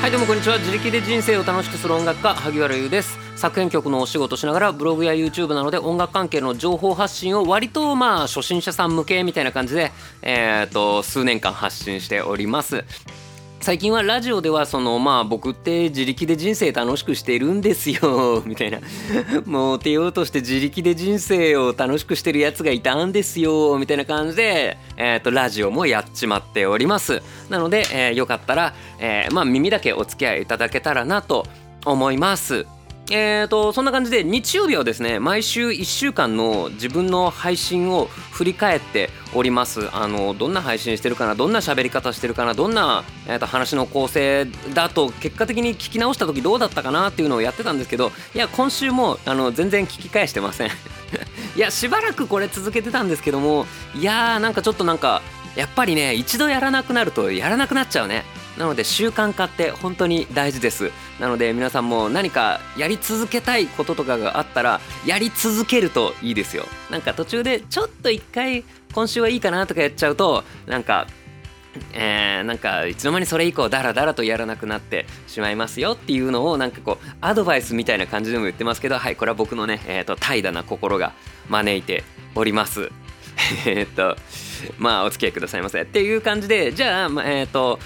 はいどうもこんにちは。自力で人生を楽しくする音楽家萩原優です。作編曲のお仕事しながらブログや YouTube などで音楽関係の情報発信を割とまあ初心者さん向けみたいな感じでえっ、と数年間発信しております。最近はラジオではそのまあ僕って自力で人生楽しくしてるんですよ みたいな。もう手ようとして自力で人生を楽しくしてるやつがいたんですよみたいな感じで、えー、とラジオもやっちまっております。なので、えーよかったら、えまあ耳だけお付き合いいただけたらなと思います。えーとそんな感じで日曜日はですね毎週1週間の自分の配信を振り返っております。あのどんな配信してるかなどんな喋り方してるかなどんな、えー、と話の構成だと結果的に聞き直した時どうだったかなっていうのをやってたんですけどいや今週もあの全然聞き返してません。いやしばらくこれ続けてたんですけどもいやーなんかちょっとなんかやっぱりね一度やらなくなるとやらなくなっちゃうね。なので習慣化って本当に大事です。なので皆さんも何かやり続けたいこととかがあったらやり続けるといいですよ。なんか途中でちょっと一回今週はいいかなとかやっちゃうとなんかえー、なんかいつの間にそれ以降ダラダラとやらなくなってしまいますよっていうのをなんかこうアドバイスみたいな感じでも言ってますけどはいこれは僕のね、えー、と怠惰な心が招いております。えっとまあお付き合いくださいませ。っていう感じでじゃあ、まあ、えっ、と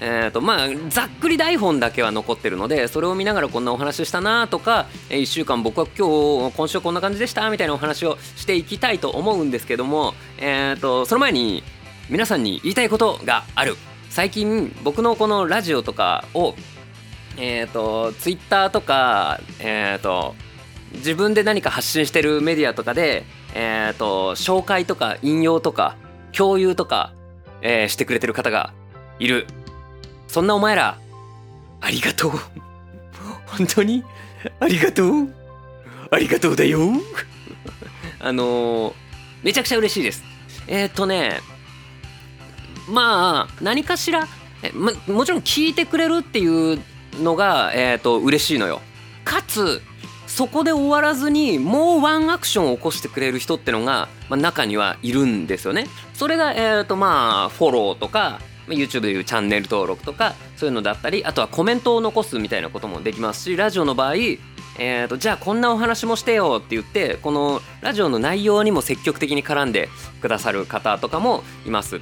えーとまあ、ざっくり台本だけは残ってるのでそれを見ながらこんなお話したなとか1週間僕は今日今週こんな感じでしたみたいなお話をしていきたいと思うんですけども、えー、とその前に皆さんに言いたいことがある。最近僕のこのラジオとかをえっ、とツイッターとかえっ、と自分で何か発信してるメディアとかでえっ、と紹介とか引用とか共有とか、えーしてくれてる方がいる。そんなお前ら、ありがとう。本当に？ありがとう？ありがとうだよ。あのーめちゃくちゃ嬉しいです。えーっとね、まあ、何かしら、えま、もちろん聞いてくれるっていうのが、えーっと、嬉しいのよ。かつ、そこで終わらずにもうワンアクションを起こしてくれる人ってのが、まあ、中にはいるんですよね。それが、えーっとまあ、フォローとか、YouTube でいうチャンネル登録とかそういうのだったりあとはコメントを残すみたいなこともできますしラジオの場合えー、とじゃあこんなお話もしてよって言ってこのラジオの内容にも積極的に絡んでくださる方とかもいます。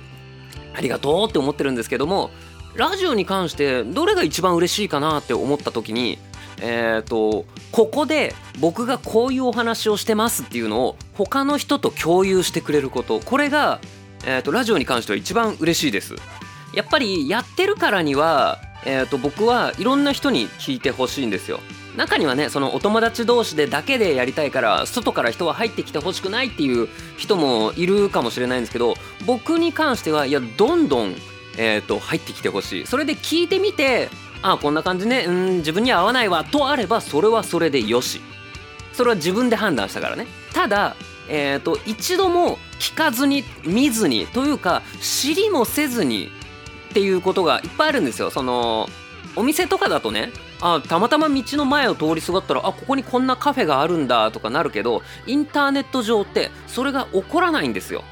ありがとうって思ってるんですけどもラジオに関してどれが一番嬉しいかなって思った時にえー、とここで僕がこういうお話をしてますっていうのを他の人と共有してくれること。これが、えー、とラジオに関しては一番嬉しいです。やっぱりやってるからには、えー、と僕はいろんな人に聞いてほしいんですよ。中にはねそのお友達同士でだけでやりたいから外から人は入ってきてほしくないっていう人もいるかもしれないんですけど僕に関してはいやどんどん、えー、と入ってきてほしい。それで聞いてみてあこんな感じねうん自分には合わないわとあればそれはそれでよし。それは自分で判断したからね。ただえー、と一度も聞かずに見ずにというか知りもせずにっていうことがいっぱいあるんですよ。そのお店とかだとねあたまたま道の前を通りすがったらあここにこんなカフェがあるんだとかなるけどインターネット上ってそれが起こらないんですよ。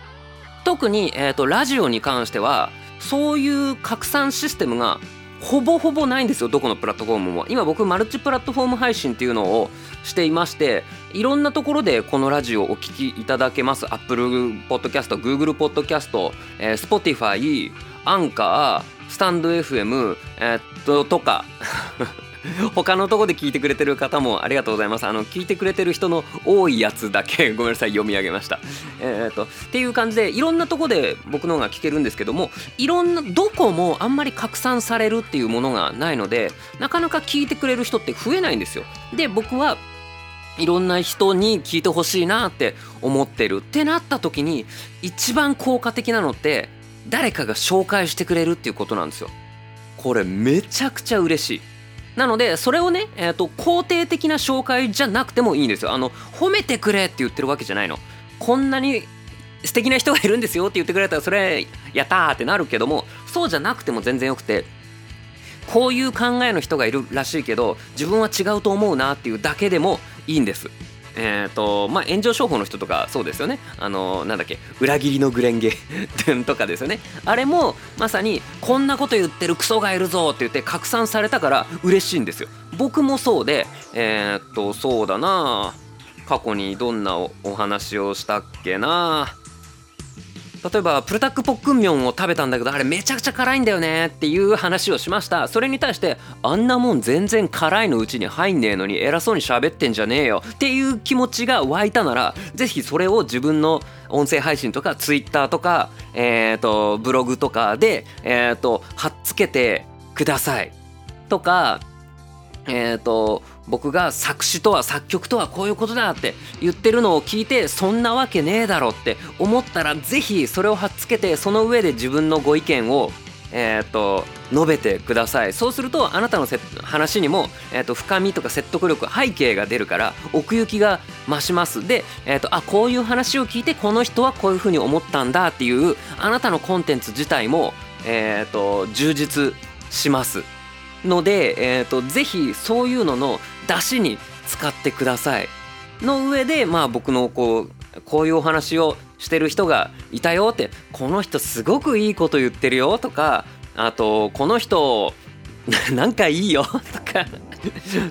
特に、えー、とラジオに関してはそういう拡散システムがほぼほぼないんですよどこのプラットフォームも。今僕マルチプラットフォーム配信っていうのをしていましていろんなところでこのラジオをお聞きいただけます。Apple Podcast、Google Podcast、えー、Spotify、アンカー、スタンド FM、えーっととか 他のとこで聞いてくれてる方もありがとうございます。あの聞いてくれてる人の多いやつだけ ごめんなさい読み上げました。えー、っとっていう感じでいろんなとこで僕の方が聞けるんですけどもいろんなどこもあんまり拡散されるっていうものがないのでなかなか聞いてくれる人って増えないんですよ。で僕はいろんな人に聞いてほしいなって思ってるってなった時に一番効果的なのって誰かが紹介してくれるっていうことなんですよ。これめちゃくちゃ嬉しい。なのでそれをね、えー、と肯定的な紹介じゃなくてもいいんですよ。あの褒めてくれって言ってるわけじゃないの。こんなに素敵な人がいるんですよって言ってくれたらそれやったーってなるけどもそうじゃなくても全然よくてこういう考えの人がいるらしいけど自分は違うと思うなっていうだけでもいいんですえーとまあ、炎上商法の人とかそうですよね。あのなんだっけ裏切りのグレンゲ とかですよね。あれもまさにこんなこと言ってるクソがいるぞって言って拡散されたから嬉しいんですよ。僕もそうでえー、っとそうだな。過去にどんなお話をしたっけな。例えばプルタックポックンミョンを食べたんだけどあれめちゃくちゃ辛いんだよねっていう話をしました。それに対してあんなもん全然辛いのうちに入んねえのに偉そうに喋ってんじゃねえよ。っていう気持ちが湧いたなら是非それを自分の音声配信とかツイッターとかえ、ー、とブログとかでえっ、ー、と貼っつけてください。とかえっ、ー、と僕が作詞とは作曲とはこういうことだって言ってるのを聞いてそんなわけねえだろって思ったら是非それを貼っつけてその上で自分のご意見をえーと、述べてください。そうするとあなたの話にも、えーと、深みとか説得力背景が出るから奥行きが増します。で、えーと、あこういう話を聞いてこの人はこういうふうに思ったんだっていうあなたのコンテンツ自体も、えー、と充実します。ので、えーと、ぜひそういうのの出汁に使ってくださいの上でまあ僕のこうこういうお話をしてる人がいたよってこの人すごくいいこと言ってるよとかあとこの人 なんかいいよ とか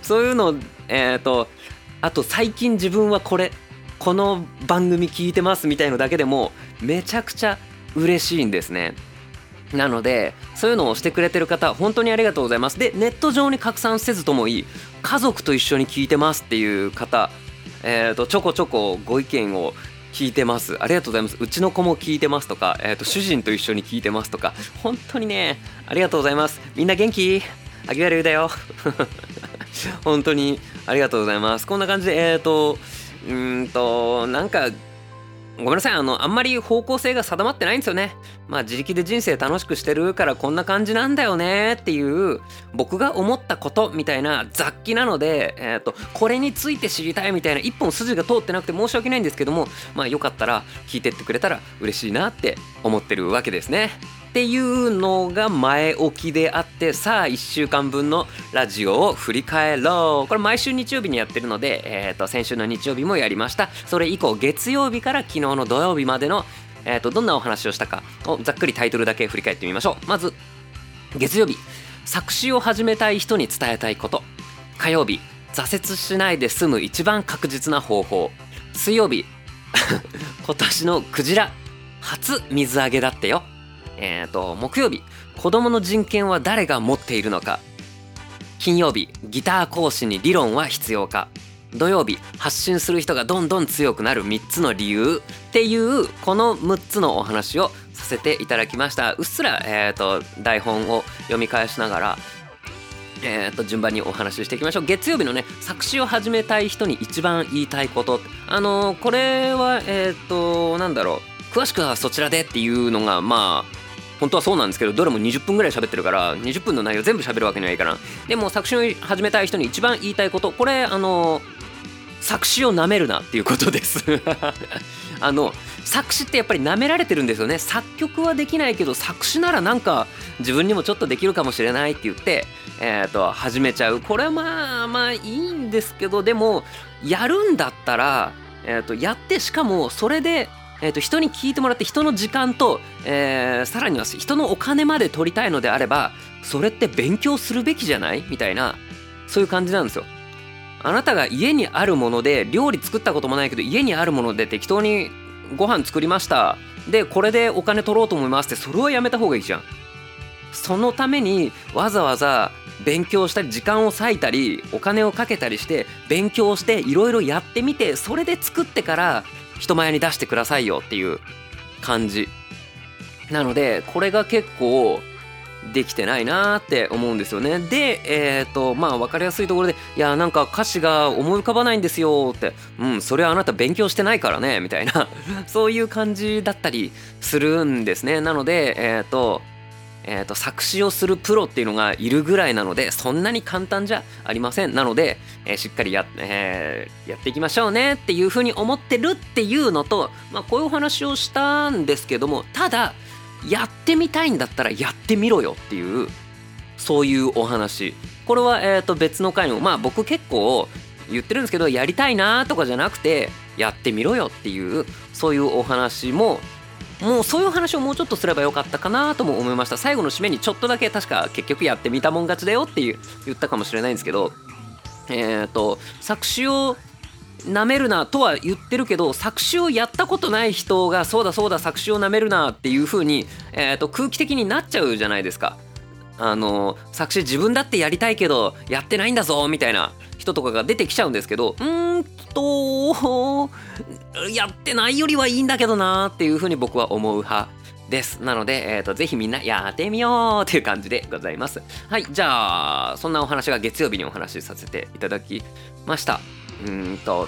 そういうのえっ、ー、とあと最近自分はこれこの番組聞いてますみたいのだけでもめちゃくちゃ嬉しいんですね。なのでそういうのをしてくれてる方本当にありがとうございます。でネット上に拡散せずともいい家族と一緒に聞いてますっていう方、えーと、ちょこちょこご意見を聞いてます。ありがとうございます。うちの子も聞いてますとか、えーと、主人と一緒に聞いてますとか本当にねありがとうございます。みんな元気？あげわれるだよ。本当にありがとうございます。こんな感じでえっ、ー、とうんとなんかごめんなさいあのあんまり方向性が定まってないんですよねまあ自力で人生楽しくしてるからこんな感じなんだよねっていう僕が思ったことみたいな雑記なので、えーと、これについて知りたいみたいな一本筋が通ってなくて申し訳ないんですけどもまあよかったら聞いてってくれたら嬉しいなって思ってるわけですね。っていうのが前置きであってさあ1週間分のラジオを振り返ろう。これ毎週日曜日にやってるので、えー、と先週の日曜日もやりました。それ以降月曜日から昨日の土曜日までの、えー、とどんなお話をしたかをざっくりタイトルだけ振り返ってみましょう。まず月曜日。作詞を始めたい人に伝えたいこと。火曜日。挫折しないで済む一番確実な方法。水曜日。今年のクジラ。初水揚げだってよ。えーと、木曜日子どもの人権は誰が持っているのか。金曜日ギター講師に理論は必要か。土曜日発信する人がどんどん強くなる3つの理由。っていうこの6つのお話をさせていただきました。うっすら、えーと、台本を読み返しながらえー、と順番にお話ししていきましょう。月曜日のね作詞を始めたい人に一番言いたいこと。あのー、これはえっ、ー、となんだろう。詳しくはそちらでっていうのがまあ本当はそうなんですけどどれも20分ぐらい喋ってるから20分の内容全部喋るわけにはいかない。でも作詞を始めたい人に一番言いたいことこれあの作詞をなめるなっていうことです。あの作詞ってやっぱりなめられてるんですよね。作曲はできないけど作詞ならなんか自分にもちょっとできるかもしれないって言ってえっ、ー、と始めちゃう。これはまあまあいいんですけどでもやるんだったらえーとやってしかもそれでえー、と人に聞いてもらって人の時間と、えー、さらには人のお金まで取りたいのであればそれって勉強するべきじゃない？みたいなそういう感じなんですよ。あなたが家にあるもので料理作ったこともないけど家にあるもので適当にご飯作りましたでこれでお金取ろうと思いますってそれはやめた方がいいじゃん。そのためにわざわざ勉強したり時間を割いたりお金をかけたりして勉強していろいろやってみてそれで作ってから人前に出してくださいよっていう感じなのでこれが結構できてないなーって思うんですよね。でえっ、ー、とまあ分かりやすいところで「いやなんか歌詞が思い浮かばないんですよ」って「うんそれはあなた勉強してないからね」みたいな。そういう感じだったりするんですね。なのでえっ、ー、とえーと、作詞をするプロっていうのがいるぐらいなのでそんなに簡単じゃありません。なので、えー、しっかりや,、えー、やっていきましょうねっていうふうに思ってるっていうのと、まあ、こういうお話をしたんですけどもただやってみたいんだったらやってみろよっていうそういうお話。これは、えーと別の回のまあ僕結構言ってるんですけどやりたいなとかじゃなくてやってみろよっていうそういうお話ももうそういう話をもうちょっとすればよかったかなとも思いました最後の締めにちょっとだけ確か結局やってみたもん勝ちだよっていう言ったかもしれないんですけどえっ、ー、と作詞をなめるなとは言ってるけど作詞をやったことない人がそうだそうだ作詞をなめるなっていう風に、えー、と空気的になっちゃうじゃないですか。あの作詞自分だってやりたいけどやってないんだぞみたいな人とかが出てきちゃうんですけどうーんとやってないよりはいいんだけどなっていう風に僕は思う派です。なので、えーと、ぜひみんなやってみようっていう感じでございます。はいじゃあそんなお話が月曜日にお話しさせていただきました。うんと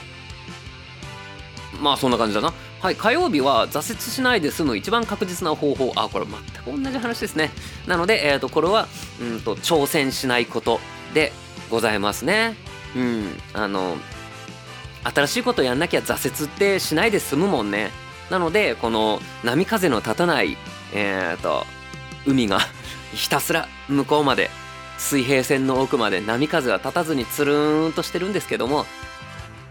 まあそんな感じだな。はい火曜日は挫折しないで済む一番確実な方法。あこれ全く同じ話ですね。なので、えーと、これはうんと挑戦しないことでございますね。うん。あの新しいことやんなきゃ挫折ってしないで済むもんね。なのでこの波風の立たないえーと海が ひたすら向こうまで水平線の奥まで波風は立たずにつるーんとしてるんですけども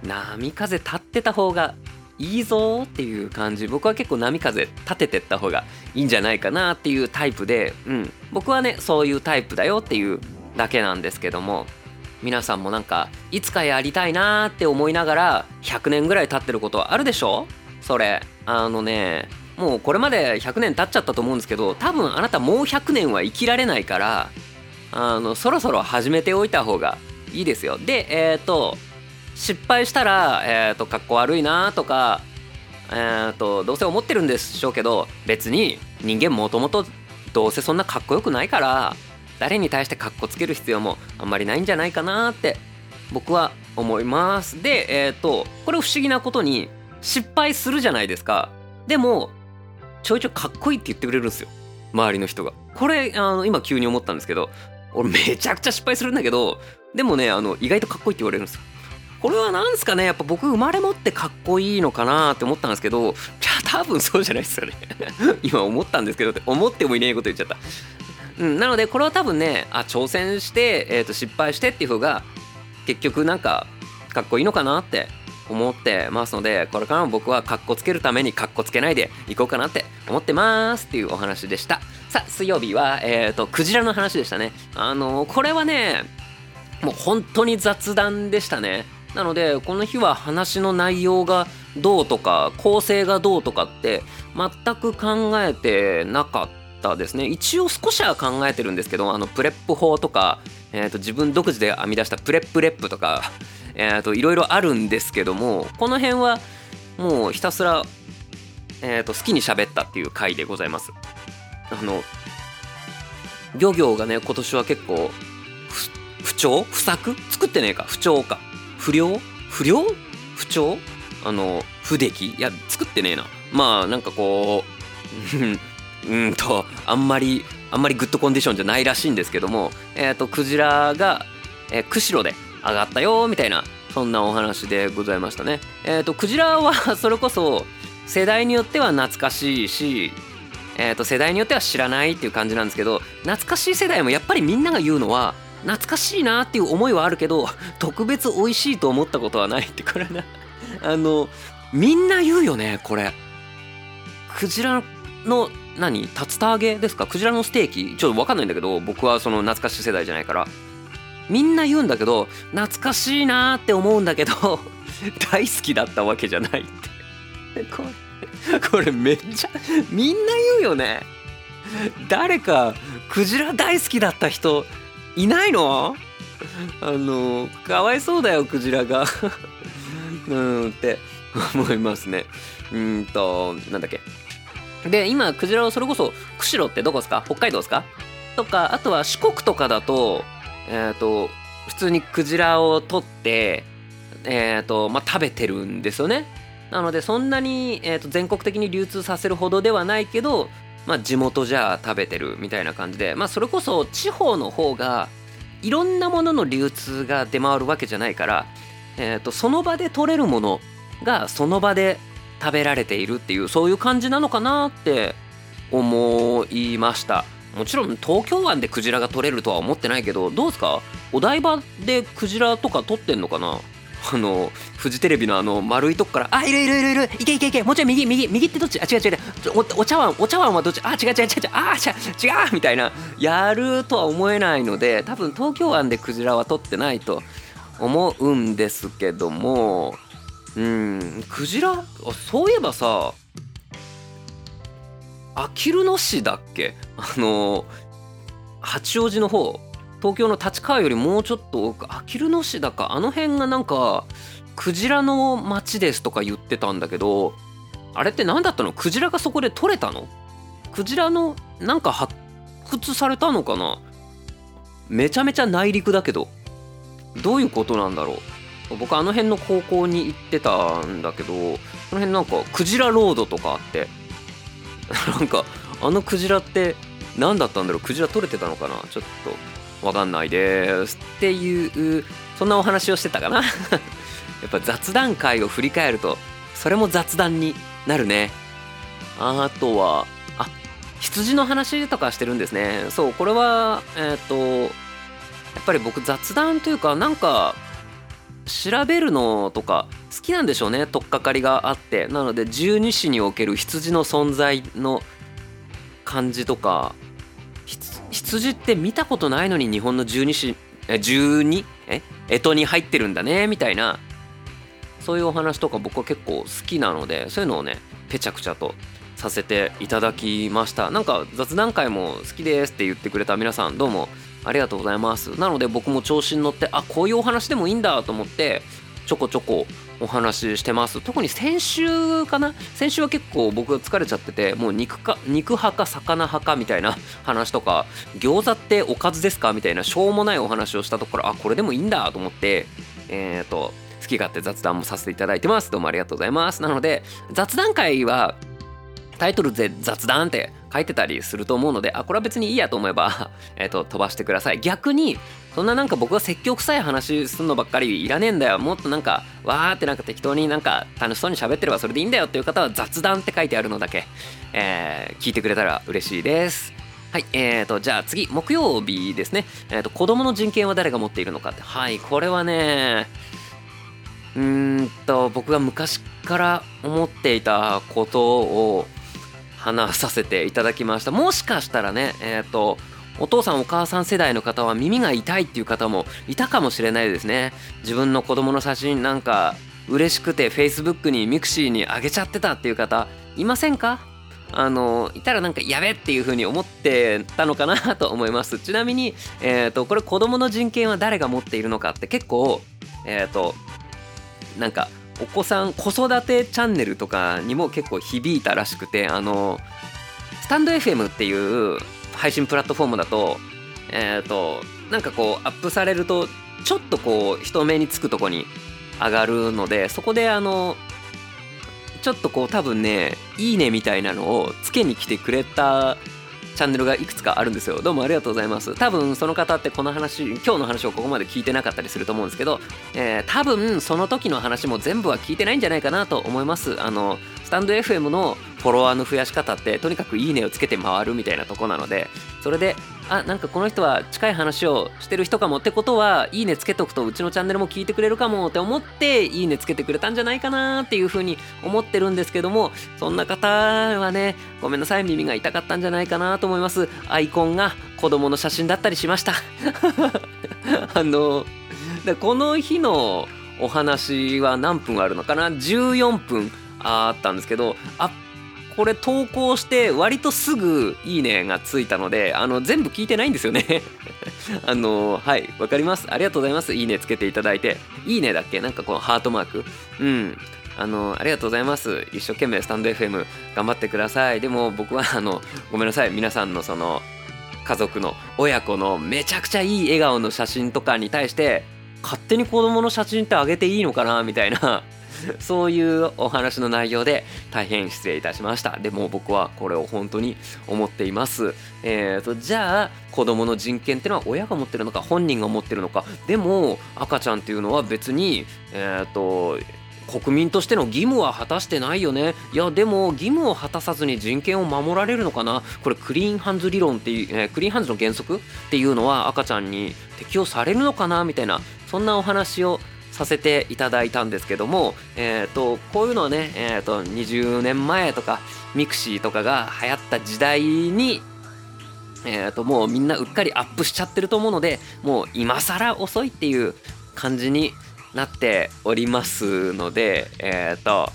波風立ってた方がいいぞっていう感じ。僕は結構波風立ててった方がいいんじゃないかなっていうタイプで、うん、僕はねそういうタイプだよっていうだけなんですけども皆さんもなんかいつかやりたいなーって思いながら100年ぐらい経ってることあるでしょ？それ。あのねもうこれまで100年経っちゃったと思うんですけど多分あなたもう100年は生きられないからあのそろそろ始めておいた方がいいですよ。でえっ、ー、と失敗したら、えーと、かっこ悪いなとか、えーと、どうせ思ってるんでしょうけど別に人間もともとどうせそんなかっこよくないから誰に対してかっこつける必要もあんまりないんじゃないかなって僕は思います。でえっ、ー、とこれ不思議なことに失敗するじゃないですか。でもちょいちょいかっこいいって言ってくれるんですよ。周りの人が。これあの今急に思ったんですけど俺めちゃくちゃ失敗するんだけどでもねあの意外とかっこいいって言われるんですよ。これは何すかね？やっぱ僕生まれ持ってかっこいいのかなって思ったんですけどじゃあ多分そうじゃないですよね。今思ったんですけどって思ってもいないこと言っちゃった。うん、なのでこれは多分ねあ挑戦して、えー、と失敗してっていう方が結局なんかかっこいいのかなって思ってますのでこれからも僕はかっこつけるためにかっこつけないでいこうかなって思ってますっていうお話でした。さあ水曜日はえっ、ー、とクジラの話でしたね。あのー、これはねもう本当に雑談でしたね。なのでこの日は話の内容がどうとか構成がどうとかって全く考えてなかったですね。一応少しは考えてるんですけどあの PREP 法とか、えー、と自分独自で編み出したプレップレップとか、えー、といろいろあるんですけどもこの辺はもうひたすら、えー、と好きに喋ったっていう回でございます。あの漁業がね今年は結構不調？不作？作ってねえか？不調か？不良？不良？不調？あの不出来？いや作ってねえな。まあなんかこううんとあんまりあんまりグッドコンディションじゃないらしいんですけどもえ、ー、とクジラが、えー、釧路で上がったよみたいなそんなお話でございましたね。え、ー、とクジラは それこそ世代によっては懐かしいしえー、と世代によっては知らないっていう感じなんですけど懐かしい世代もやっぱりみんなが言うのは懐かしいなっていう思いはあるけど特別美味しいと思ったことはないってこれな。あのみんな言うよねこれ。クジラのの何？竜田揚げですか？クジラのステーキ。ちょっと分かんないんだけど僕はその懐かしい世代じゃないから。みんな言うんだけど懐かしいなって思うんだけど 大好きだったわけじゃないって。これ これめっちゃみんな言うよね。誰かクジラ大好きだった人いないの？あのかわいそうだよクジラが。うんって思いますね。うんとなんだっけ？で今クジラをそれこそ釧路ってどこですか？北海道ですか？とかあとは四国とかだとえっ、ー、と普通にクジラを取ってえっ、ー、とまあ食べてるんですよね。なのでそんなに、えー、と全国的に流通させるほどではないけどまあ、地元じゃ食べてるみたいな感じで、まあ、それこそ地方の方がいろんなものの流通が出回るわけじゃないから、えー、とその場で取れるものがその場で食べられているっていうそういう感じなのかなって思いました。もちろん東京湾でクジラが取れるとは思ってないけどどうですか？お台場でクジラとか取ってんのかな？あのフジテレビのあの丸いとこから「あいるいるいるいる。いけいけいけ。もうちょい右右右ってどっち？あ違う違う違う。おお茶碗お茶碗はどっち？あ違う違う違う違う。あ違う違う」みたいな。やるとは思えないので多分東京湾でクジラは取ってないと思うんですけどもうん。クジラ？そういえばさあきる野市だっけ？あの八王子の方。東京の立川よりもうちょっと奥あきる野市だか。あの辺がなんかクジラの町ですとか言ってたんだけどあれって何だったの？クジラがそこで取れたの？クジラのなんか発掘されたのかな？めちゃめちゃ内陸だけど。どういうことなんだろう？僕あの辺の高校に行ってたんだけどその辺なんかクジラロードとかあって なんかあのクジラって何だったんだろう？クジラ取れてたのかな？ちょっとわかんないですっていうそんなお話をしてたかな？やっぱ雑談会を振り返るとそれも雑談になるね。あとはあ羊の話とかしてるんですね。そうこれはえっ、とやっぱり僕雑談というかなんか調べるのとか好きなんでしょうね取っかかりがあって。なので十二支における羊の存在の感じとか羊って見たことないのに日本の十二支え十二？え？干支に入ってるんだねみたいな。そういうお話とか僕は結構好きなのでそういうのをねぺちゃくちゃとさせていただきました。なんか雑談会も好きですって言ってくれた皆さんどうもありがとうございます。なので僕も調子に乗ってあこういうお話でもいいんだと思ってちょこちょこお話ししてます。特に先週かな？先週は結構僕が疲れちゃっててもう肉か肉派か魚派かみたいな話とか餃子っておかずですか？みたいなしょうもないお話をしたところあこれでもいいんだと思ってえっ、ー、と好き勝手雑談もさせていただいてます。どうもありがとうございます。なので雑談会はタイトルで雑談って書いてたりすると思うのであこれは別にいいやと思えば えと飛ばしてください逆にそんななんか僕が説教臭い話すんのばっかりいらねえんだよもっとなんかわーってなんか適当になんか楽しそうに喋ってればそれでいいんだよっていう方は雑談って書いてあるのだけ、えー、聞いてくれたら嬉しいですはい、えーと、じゃあ次、木曜日ですね。えーと、子供の人権は誰が持っているのかって。はい、これはね、うーんと、僕が昔から思っていたことを、話させていただきました。もしかしたらねえっ、ー、とお父さんお母さん世代の方は耳が痛いっていう方もいたかもしれないですね。自分の子供の写真なんか嬉しくて Facebook に mixi に上げちゃってたっていう方いませんか？あのいたらなんかやべっていう風に思ってたのかなと思います。ちなみに、えーと、これ子供の人権は誰が持っているのかって結構えっ、ー、となんかお子さん子育てチャンネルとかにも結構響いたらしくてあのスタンド FM っていう配信プラットフォームだとえっ、ー、となんかこうアップされるとちょっとこう人目につくとこに上がるのでそこであのちょっとこう多分ねいいねみたいなのをつけに来てくれたチャンネルがいくつかあるんですよ。どうもありがとうございます。多分その方ってこの話今日の話をここまで聞いてなかったりすると思うんですけど、えー、多分その時の話も全部は聞いてないんじゃないかなと思います。あのスタンド FM のフォロワーの増やし方ってとにかくいいねをつけて回るみたいなとこなのでそれであなんかこの人は近い話をしてる人かもってことはいいねつけとくとうちのチャンネルも聞いてくれるかもって思っていいねつけてくれたんじゃないかなっていうふうに思ってるんですけどもそんな方はねごめんなさい耳が痛かったんじゃないかなと思います。アイコンが子供の写真だったりしました。あのこの日のお話は何分あるのかな？14分あったんですけどあこれ投稿して割とすぐいいねがついたのであの全部聞いてないんですよね。あのはいわかります。ありがとうございます。いいねつけていただいて。いいねだっけ？なんかこのハートマーク。うん。あのありがとうございます。一生懸命スタンド FM 頑張ってください。でも僕はあのごめんなさい。皆さんのその家族の親子のめちゃくちゃいい笑顔の写真とかに対して勝手に子供の写真ってあげていいのかな？みたいな。そういうお話の内容で大変失礼いたしました。でも僕はこれを本当に思っています。えーとじゃあ子供の人権ってのは親が持ってるのか本人が持ってるのか。でも赤ちゃんっていうのは別にえっ、ー、と国民としての義務は果たしてないよね。いやでも義務を果たさずに人権を守られるのかな。これクリーンハンズ理論っていう、えー、クリーンハンズの原則っていうのは赤ちゃんに適用されるのかなみたいなそんなお話をさせていただいたんですけども、えーと、こういうのはね、えーと、20年前とか mixi とかが流行った時代にえーと、もうみんなうっかりアップしちゃってると思うのでもう今更遅いっていう感じになっておりますのでえっ、ー、と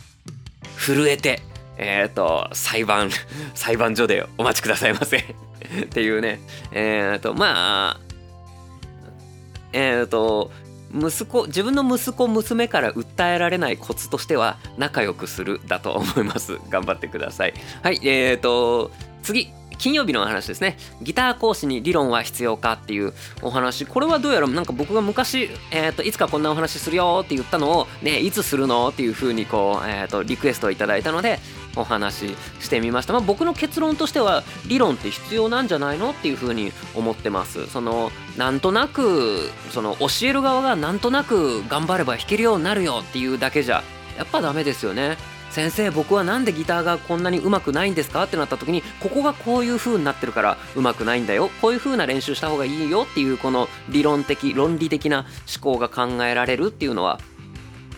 震えてえっ、ー、と裁判 裁判所でお待ちくださいませ。っていうねえっ、ー、とまあえっ、と息子自分の息子娘から訴えられないコツとしては仲良くするだと思います。頑張ってください。はいえっ、と次金曜日の話ですね。ギター講師に理論は必要かっていうお話。これはどうやらなんか僕が昔、えーと、いつかこんなお話するよって言ったのをねいつするのっていう風にこう、えーと、リクエストをいただいたのでお話ししてみました、まあ、僕の結論としては理論って必要なんじゃないのっていう風に思ってます。そのなんとなくその教える側がなんとなく頑張れば弾けるようになるよっていうだけじゃやっぱダメですよね。先生僕は何でギターがこんなに上手くないんですかってなった時にここがこういう風になってるから上手くないんだよ。こういう風な練習した方がいいよっていうこの理論的論理的な思考が考えられるっていうのは、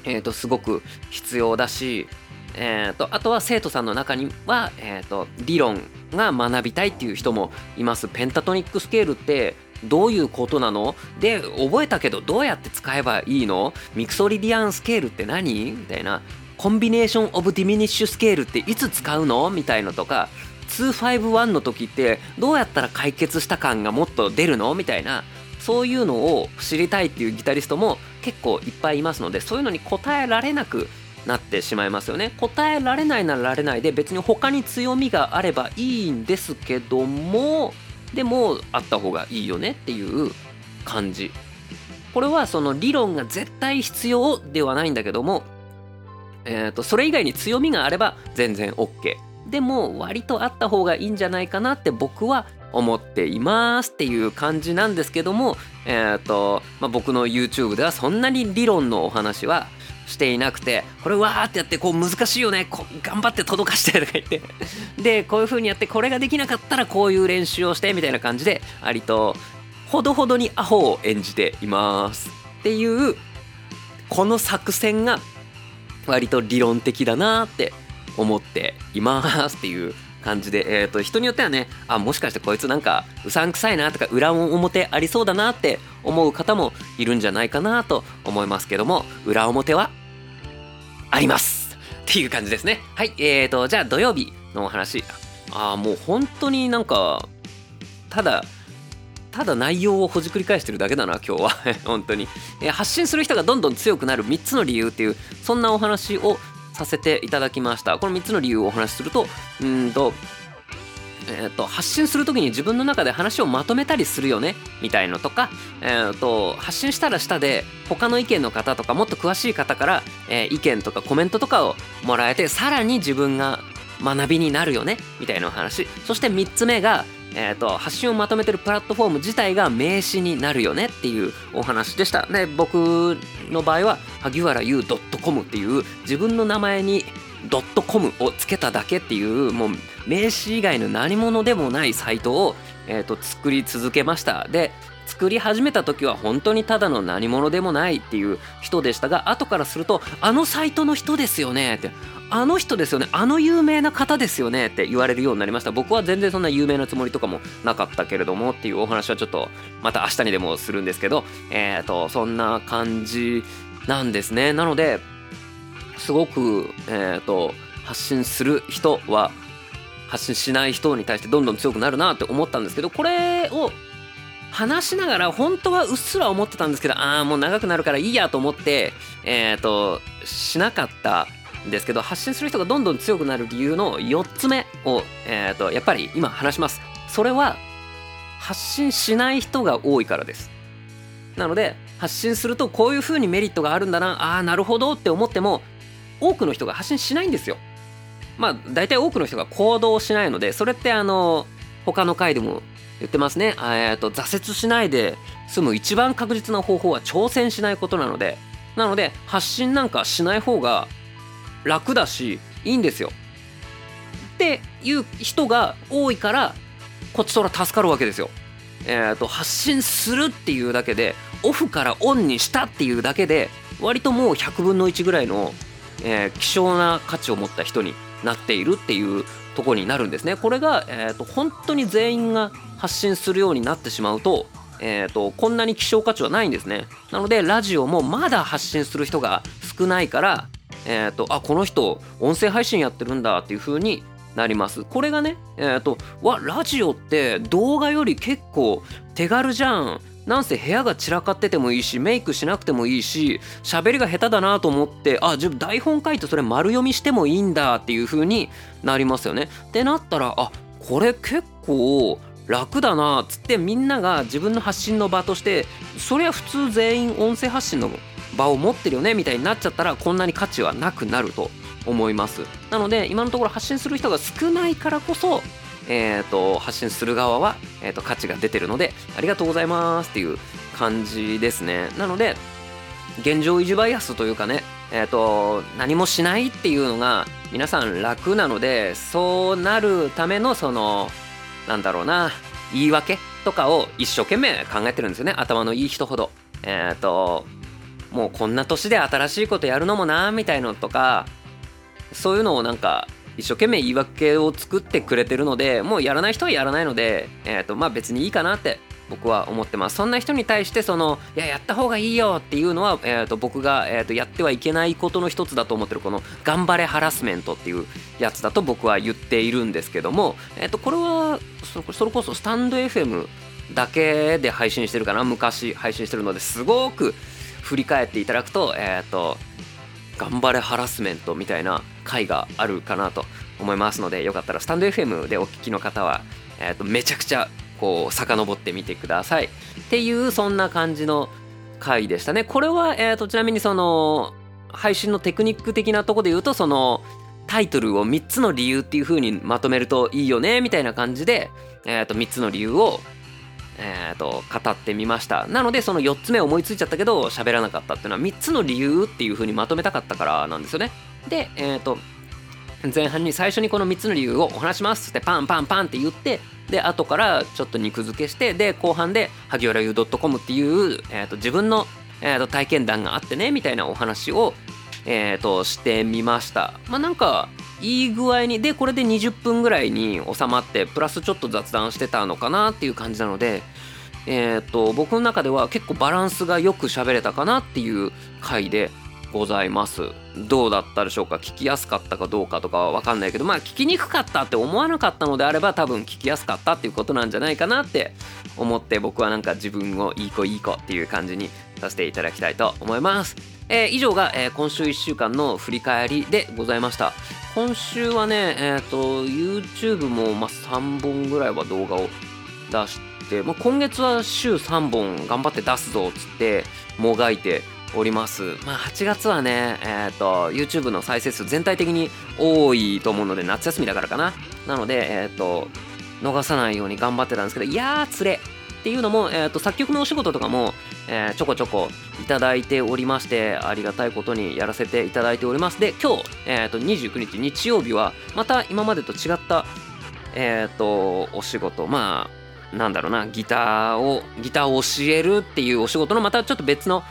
えー、とすごく必要だし、えー、とあとは生徒さんの中には、えー、と理論が学びたいっていう人もいます。ペンタトニックスケールってどういうことなの？で覚えたけどどうやって使えばいいの？ミクソリディアンスケールって何？みたいな。コンビネーション・オブ・ディミニッシュ・スケールっていつ使うの？みたいのとか。251の時ってどうやったら解決した感がもっと出るの？みたいな。そういうのを知りたいっていうギタリストも結構いっぱいいますのでそういうのに答えられなくなってしまいますよね。答えられないならられないで別に他に強みがあればいいんですけどもでもあった方がいいよねっていう感じ。これはその理論が絶対必要ではないんだけどもえーと、それ以外に強みがあれば全然 OK でも割とあった方がいいんじゃないかなって僕は思っていますっていう感じなんですけども、えーとまあ、僕の YouTube ではそんなに理論のお話はしていなくてこれわーってやってこう難しいよねこ頑張って届かしてとか言って。でこういう風にやってこれができなかったらこういう練習をしてみたいな感じで割とほどほどにアホを演じています。っていうこの作戦が割と理論的だなって思っています。っていう感じで、えー、と人によってはねあもしかしてこいつなんかうさんくさいなとか裏表ありそうだなって思う方もいるんじゃないかなと思いますけども裏表はあります。っていう感じですね。はいえーとじゃあ土曜日のお話。ああもう本当になんかただただ内容をほじくり返してるだけだな今日は。本当に、え発信する人がどんどん強くなる3つの理由っていうそんなお話をさせていただきました。この3つの理由をお話しするとうんとえーと、発信する時に自分の中で話をまとめたりするよねみたいのとか、えーと、発信したら下で他の意見の方とかもっと詳しい方から、えー、意見とかコメントとかをもらえてさらに自分が学びになるよねみたいなお話。そして3つ目がえーと、発信をまとめてるプラットフォーム自体が名詞になるよねっていうお話でした。で僕の場合は萩原優 .com っていう自分の名前にドットコムをつけただけっていうもう名詞以外の何者でもないサイトを、えーと作り続けました。で作り始めた時は本当にただの何者でもないっていう人でしたが後からするとあのサイトの人ですよねってあの人ですよね。あの有名な方ですよねって言われるようになりました。僕は全然そんな有名なつもりとかもなかったけれどもっていうお話はちょっとまた明日にでもするんですけどえっ、ー、とそんな感じなんですね。なのですごくえ、ー、と発信する人は発信しない人に対してどんどん強くなるなって思ったんですけどこれを話しながら本当はうっすら思ってたんですけどああもう長くなるからいいやと思ってえっ、ー、としなかったですけど発信する人がどんどん強くなる理由の4つ目を、えーと、やっぱり今話します。それは発信しない人が多いからです。なので発信するとこういう風にメリットがあるんだなああなるほどって思っても多くの人が発信しないんですよ。まあ大体多くの人が行動しないのでそれってあの他の回でも言ってますね。えーと挫折しないで済む一番確実な方法は挑戦しないことなので。なので発信なんかしない方が楽だしいいんですよ。っていう人が多いからこっちとら助かるわけですよ。えーと、発信するっていうだけでオフからオンにしたっていうだけで割ともう100分の1ぐらいの、えー、希少な価値を持った人になっているっていうとこになるんですね。これが、えーと、本当に全員が発信するようになってしまうと,、えーと、こんなに希少価値はないんですね。なのでラジオもまだ発信する人が少ないからえーと、あこの人音声配信やってるんだっていう風になりますこれがねえっ、ー、とわラジオって動画より結構手軽じゃんなんせ部屋が散らかっててもいいしメイクしなくてもいいし喋りが下手だなと思ってあ自分台本書いてそれ丸読みしてもいいんだっていう風になりますよね。ってなったらあこれ結構楽だなっつってみんなが自分の発信の場としてそりゃ普通全員音声発信の場を持ってるよねみたいになっちゃったらこんなに価値はなくなると思います。なので今のところ発信する人が少ないからこそえーと、発信する側は、えーと、価値が出てるのでありがとうございますっていう感じですね。なので現状維持バイアスというかねえーと、何もしないっていうのが皆さん楽なのでそうなるためのそのなんだろうな言い訳とかを一生懸命考えてるんですよね。頭のいい人ほど。えっ、ー、ともうこんな年で新しいことやるのもなみたいのとかそういうのをなんか一生懸命言い訳を作ってくれてるのでもうやらない人はやらないので、えーとまあ、別にいいかなって僕は思ってます。そんな人に対してそのいややった方がいいよっていうのは、えー、と僕が、えー、とやってはいけないことの一つだと思ってるこの頑張れハラスメントっていうやつだと僕は言っているんですけども、えー、とこれはそれこそスタンド FM だけで配信してるかな昔配信してるのですごく振り返っていただくとえっ、ー、と頑張れハラスメントみたいな回があるかなと思いますのでよかったらスタンド FM でお聞きの方は、えー、とめちゃくちゃこう遡ってみてください。っていうそんな感じの回でしたね。これは、えー、とちなみにその配信のテクニック的なとこで言うとそのタイトルを3つの理由っていう風にまとめるといいよねみたいな感じで、えー、と3つの理由をえーと、語ってみました。なのでその4つ目思いついちゃったけど喋らなかったっていうのは3つの理由っていう風にまとめたかったからなんですよね。でえっ、ー、と前半に最初にこの3つの理由をお話しますってパンパンパンって言ってで後からちょっと肉付けしてで後半で萩原優 .com っていう、えーと、自分の、えーと、体験談があってねみたいなお話を、えーとしてみました。まあなんかいい具合にでこれで20分ぐらいに収まってプラスちょっと雑談してたのかなっていう感じなのでえっ、と僕の中では結構バランスがよく喋れたかなっていう回でございます。どうだったでしょうか？聞きやすかったかどうかとかは分かんないけどまあ聞きにくかったって思わなかったのであれば多分聞きやすかったっていうことなんじゃないかなって思って僕はなんか自分をいい子いい子っていう感じにさせていただきたいと思います、えー、以上が、えー、今週1週間の振り返りでございました。今週はねえっ、ー、と YouTube もまあ3本ぐらいは動画を出してもう今月は週3本頑張って出すぞっつってもがいております。まあ8月はね、えっ、ー、と YouTube の再生数全体的に多いと思うので夏休みだからかな。なので、えっ、ー、と逃さないように頑張ってたんですけど、いやーつれっていうのも、えーと、作曲のお仕事とかも、えー、ちょこちょこいただいておりましてありがたいことにやらせていただいております。で今日、えーと、29日日曜日はまた今までと違った、えーとお仕事。まあなんだろうなギターをギターを教えるっていうお仕事のまたちょっと別の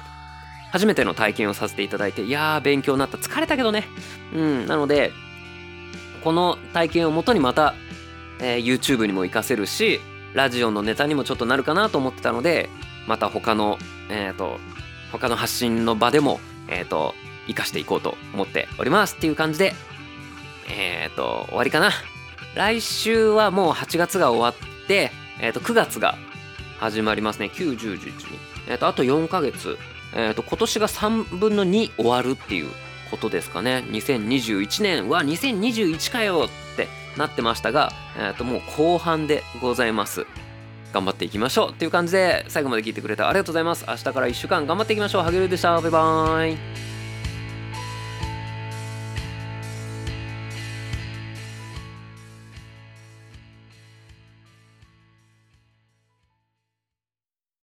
初めての体験をさせていただいていやー勉強になった。疲れたけどね。うんなのでこの体験をもとにまた、えー、YouTube にも活かせるしラジオのネタにもちょっとなるかなと思ってたのでまた他のえっ、ー、と他の発信の場でもえっ、ー、と生かしていこうと思っておりますっていう感じでえっ、ー、と終わりかな。来週はもう8月が終わってえっ、と9月が始まりますね。9 10 11えっ、とあと4ヶ月。えっ、と今年が3分の2終わるっていうことですかね。2021年。は2021かよってなってましたが、えー、ともう後半でございます。頑張っていきましょうっていう感じで最後まで聞いてくれてありがとうございます。明日から1週間頑張っていきましょう。ハゲルでした。バイバーイ。